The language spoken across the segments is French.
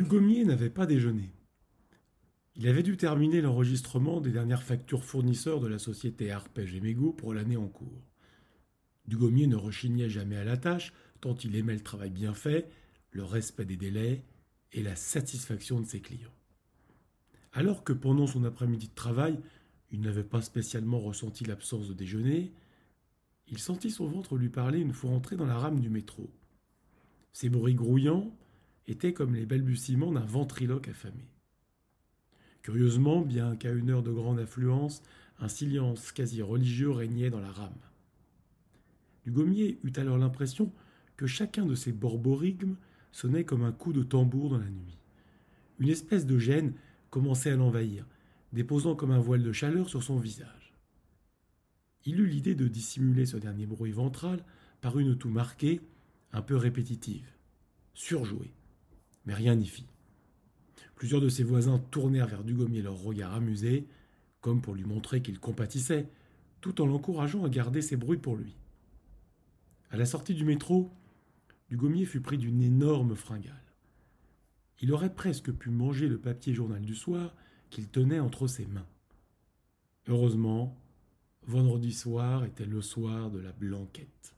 Dugommier n'avait pas déjeuné. Il avait dû terminer l'enregistrement des dernières factures fournisseurs de la société Arpège et Mégot pour l'année en cours. Dugommier ne rechignait jamais à la tâche, tant il aimait le travail bien fait, le respect des délais et la satisfaction de ses clients. Alors que pendant son après-midi de travail, il n'avait pas spécialement ressenti l'absence de déjeuner, il sentit son ventre lui parler une fois entré dans la rame du métro. Ses bruits grouillants étaient comme les balbutiements d'un ventriloque affamé. Curieusement, bien qu'à une heure de grande affluence, un silence quasi religieux régnait dans la rame. Dugommier eut alors l'impression que chacun de ces borborigmes sonnait comme un coup de tambour dans la nuit. Une espèce de gêne commençait à l'envahir, déposant comme un voile de chaleur sur son visage. Il eut l'idée de dissimuler ce dernier bruit ventral par une toux marquée, un peu répétitive, surjouée. Mais rien n'y fit. Plusieurs de ses voisins tournèrent vers Dugommier leur regard amusé, comme pour lui montrer qu'ils compatissaient, tout en l'encourageant à garder ses bruits pour lui. À la sortie du métro, Dugommier fut pris d'une énorme fringale. Il aurait presque pu manger le papier journal du soir qu'il tenait entre ses mains. Heureusement, vendredi soir était le soir de la blanquette.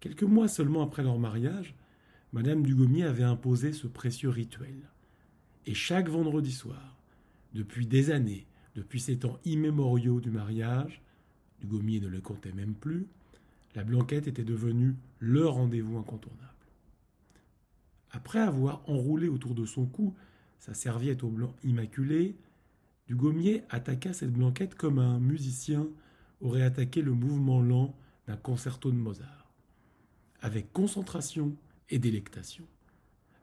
Quelques mois seulement après leur mariage, Madame Dugommier avait imposé ce précieux rituel. Et chaque vendredi soir, depuis des années, depuis ces temps immémoriaux du mariage, Dugommier ne le comptait même plus, la blanquette était devenue le rendez-vous incontournable. Après avoir enroulé autour de son cou sa serviette au blanc immaculé, Dugommier attaqua cette blanquette comme un musicien aurait attaqué le mouvement lent d'un concerto de Mozart, avec concentration et délectation.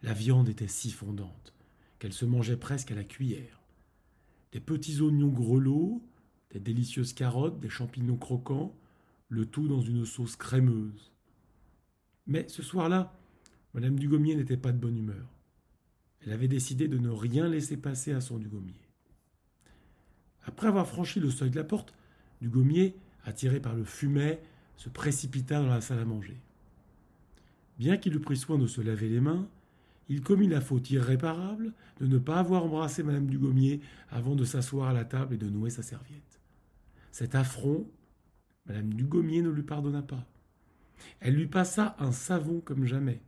La viande était si fondante qu'elle se mangeait presque à la cuillère. Des petits oignons grelots, des délicieuses carottes, des champignons croquants, le tout dans une sauce crémeuse. Mais ce soir-là, Madame Dugommier n'était pas de bonne humeur. Elle avait décidé de ne rien laisser passer à son Dugommier. Après avoir franchi le seuil de la porte, Dugommier, attiré par le fumet, se précipita dans la salle à manger. Bien qu'il eût pris soin de se laver les mains, il commit la faute irréparable de ne pas avoir embrassé Madame Dugommier avant de s'asseoir à la table et de nouer sa serviette. Cet affront, Madame Dugommier ne lui pardonna pas. Elle lui passa un savon comme jamais,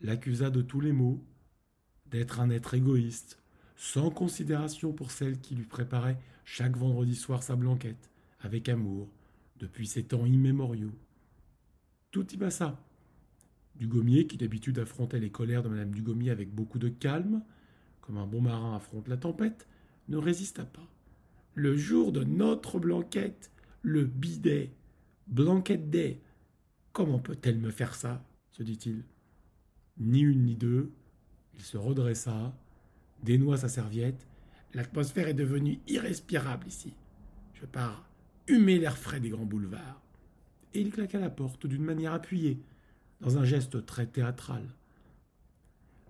l'accusa de tous les maux, d'être un être égoïste, sans considération pour celle qui lui préparait chaque vendredi soir sa blanquette, avec amour, depuis ces temps immémoriaux. Tout y passa. Dugommier, qui d'habitude affrontait les colères de Madame Dugommier avec beaucoup de calme, comme un bon marin affronte la tempête, ne résista pas. Le jour de notre blanquette, le bidet, blanquette des. Comment peut-elle me faire ça? se dit-il. Ni une ni deux, il se redressa, dénoua sa serviette. L'atmosphère est devenue irrespirable ici. Je pars humer l'air frais des grands boulevards. Et il claqua la porte d'une manière appuyée, dans un geste très théâtral.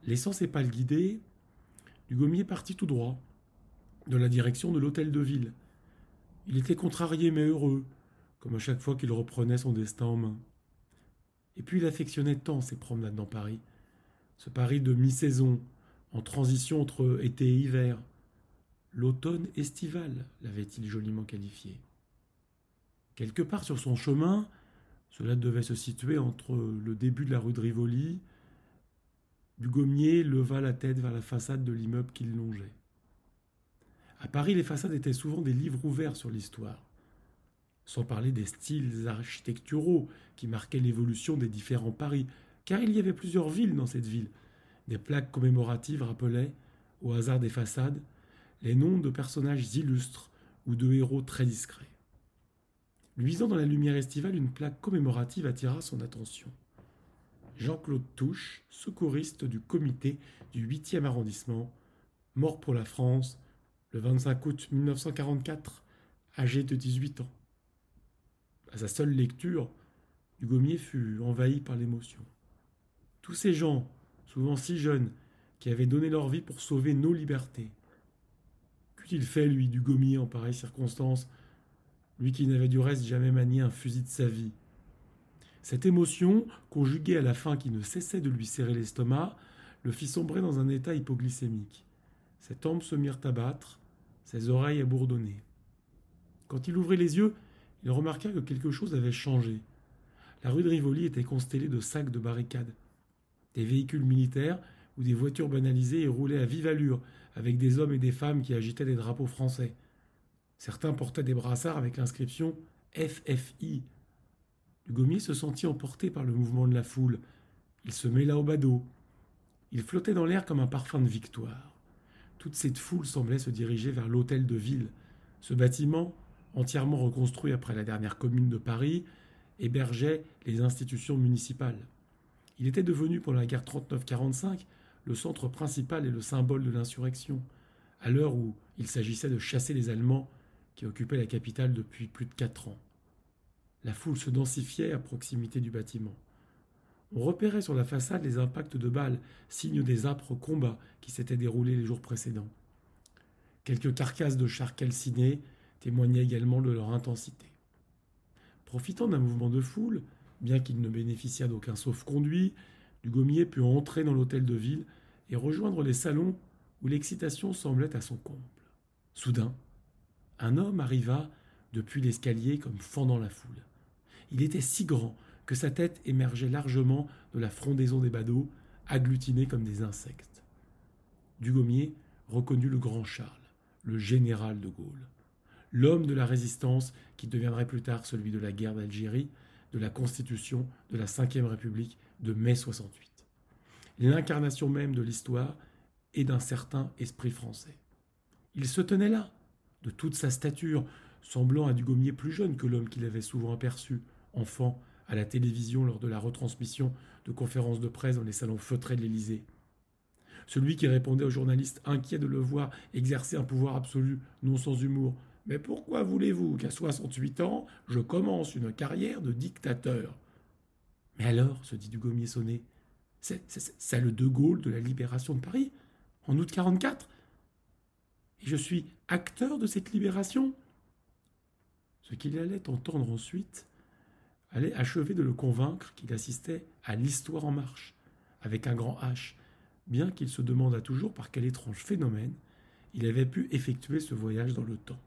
Laissant ses pas le guider, Dugommier partit tout droit, dans la direction de l'hôtel de ville. Il était contrarié mais heureux, comme à chaque fois qu'il reprenait son destin en main. Et puis il affectionnait tant ses promenades dans Paris, ce Paris de mi-saison, en transition entre été et hiver. L'automne estival, l'avait-il joliment qualifié. Quelque part sur son chemin, cela devait se situer entre le début de la rue de Rivoli. Dugommier leva la tête vers la façade de l'immeuble qu'il longeait. À Paris, les façades étaient souvent des livres ouverts sur l'histoire, sans parler des styles architecturaux qui marquaient l'évolution des différents Paris, car il y avait plusieurs villes dans cette ville. Des plaques commémoratives rappelaient, au hasard des façades, les noms de personnages illustres ou de héros très discrets. Luisant dans la lumière estivale, une plaque commémorative attira son attention. Jean-Claude Touche, secouriste du comité du 8e arrondissement, mort pour la France le 25 août 1944, âgé de 18 ans. À sa seule lecture, Dugommier fut envahi par l'émotion. Tous ces gens, souvent si jeunes, qui avaient donné leur vie pour sauver nos libertés. Qu'eût-il fait, lui, du gommier, en pareille circonstance, lui qui n'avait du reste jamais manié un fusil de sa vie Cette émotion, conjuguée à la faim qui ne cessait de lui serrer l'estomac, le fit sombrer dans un état hypoglycémique. Ses tempes se mirent à battre, ses oreilles à bourdonner. Quand il ouvrit les yeux, il remarqua que quelque chose avait changé. La rue de Rivoli était constellée de sacs de barricades. Des véhicules militaires ou des voitures banalisées roulaient à vive allure, avec des hommes et des femmes qui agitaient des drapeaux français. Certains portaient des brassards avec l'inscription FFI. Dugommier se sentit emporté par le mouvement de la foule. Il se mêla au badaud. Il flottait dans l'air comme un parfum de victoire. Toute cette foule semblait se diriger vers l'hôtel de ville. Ce bâtiment, entièrement reconstruit après la dernière commune de Paris, hébergeait les institutions municipales. Il était devenu, pendant la guerre 39-45, le centre principal et le symbole de l'insurrection, à l'heure où il s'agissait de chasser les Allemands qui occupaient la capitale depuis plus de quatre ans. La foule se densifiait à proximité du bâtiment. On repérait sur la façade les impacts de balles, signes des âpres combats qui s'étaient déroulés les jours précédents. Quelques carcasses de chars calcinés témoignaient également de leur intensité. Profitant d'un mouvement de foule, bien qu'il ne bénéficiât d'aucun sauf-conduit, Dugommier put entrer dans l'hôtel de ville et rejoindre les salons où l'excitation semblait à son comble. Soudain, un homme arriva depuis l'escalier comme fendant la foule. Il était si grand que sa tête émergeait largement de la frondaison des badauds, agglutinés comme des insectes. Dugommier reconnut le grand Charles, le général de Gaulle, l'homme de la résistance qui deviendrait plus tard celui de la guerre d'Algérie, de la constitution de la Ve République de mai 68. L'incarnation même de l'histoire et d'un certain esprit français. Il se tenait là, de toute sa stature, semblant à Dugommier plus jeune que l'homme qu'il avait souvent aperçu, enfant, à la télévision lors de la retransmission de conférences de presse dans les salons feutrés de l'Élysée. Celui qui répondait aux journalistes inquiets de le voir exercer un pouvoir absolu, non sans humour. Mais pourquoi voulez-vous qu'à 68 ans, je commence une carrière de dictateur? Mais alors, se dit Dugommier sonné, c'est le De Gaulle de la libération de Paris, en août 44 Et je suis acteur de cette libération Ce qu'il allait entendre ensuite allait achever de le convaincre qu'il assistait à l'histoire en marche, avec un grand H, bien qu'il se demandât toujours par quel étrange phénomène il avait pu effectuer ce voyage dans le temps.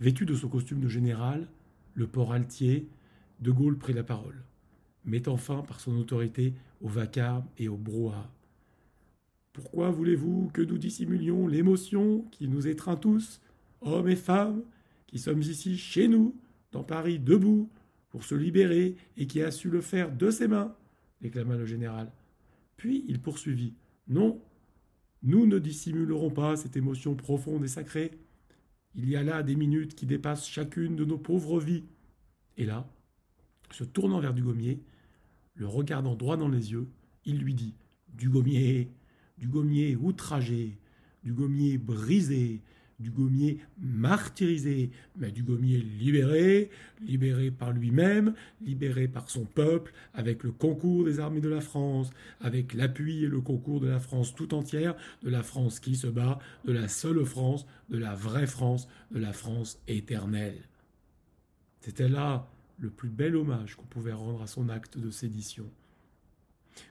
Vêtu de son costume de général, le port altier, De Gaulle prit la parole, mettant fin par son autorité au vacarme et au brouhaha. Pourquoi voulez-vous que nous dissimulions l'émotion qui nous étreint tous, hommes et femmes, qui sommes ici chez nous, dans Paris debout, pour se libérer et qui a su le faire de ses mains, déclama le général. Puis il poursuivit. Non, nous ne dissimulerons pas cette émotion profonde et sacrée. Il y a là des minutes qui dépassent chacune de nos pauvres vies. Et là, se tournant vers Dugommier, le regardant droit dans les yeux, il lui dit Dugommier, Dugommier outragé, Dugommier brisé, du gommier martyrisé, mais du gommier libéré, libéré par lui-même, libéré par son peuple, avec le concours des armées de la France, avec l'appui et le concours de la France tout entière, de la France qui se bat, de la seule France, de la vraie France, de la France éternelle. C'était là le plus bel hommage qu'on pouvait rendre à son acte de sédition.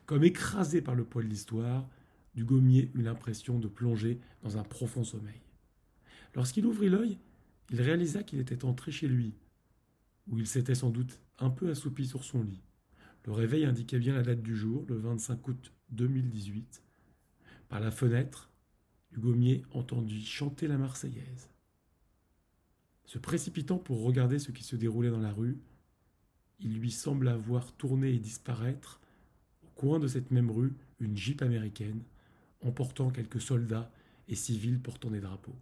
Comme écrasé par le poids de l'histoire, Dugommier eut l'impression de plonger dans un profond sommeil. Lorsqu'il ouvrit l'œil, il réalisa qu'il était entré chez lui, où il s'était sans doute un peu assoupi sur son lit. Le réveil indiquait bien la date du jour, le 25 août 2018. Par la fenêtre, Hugommier entendit chanter la Marseillaise. Se précipitant pour regarder ce qui se déroulait dans la rue, il lui sembla voir tourner et disparaître, au coin de cette même rue, une jeep américaine, emportant quelques soldats et civils portant des drapeaux.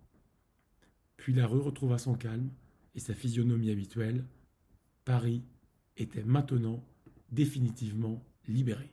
Puis la rue retrouva son calme et sa physionomie habituelle. Paris était maintenant définitivement libéré.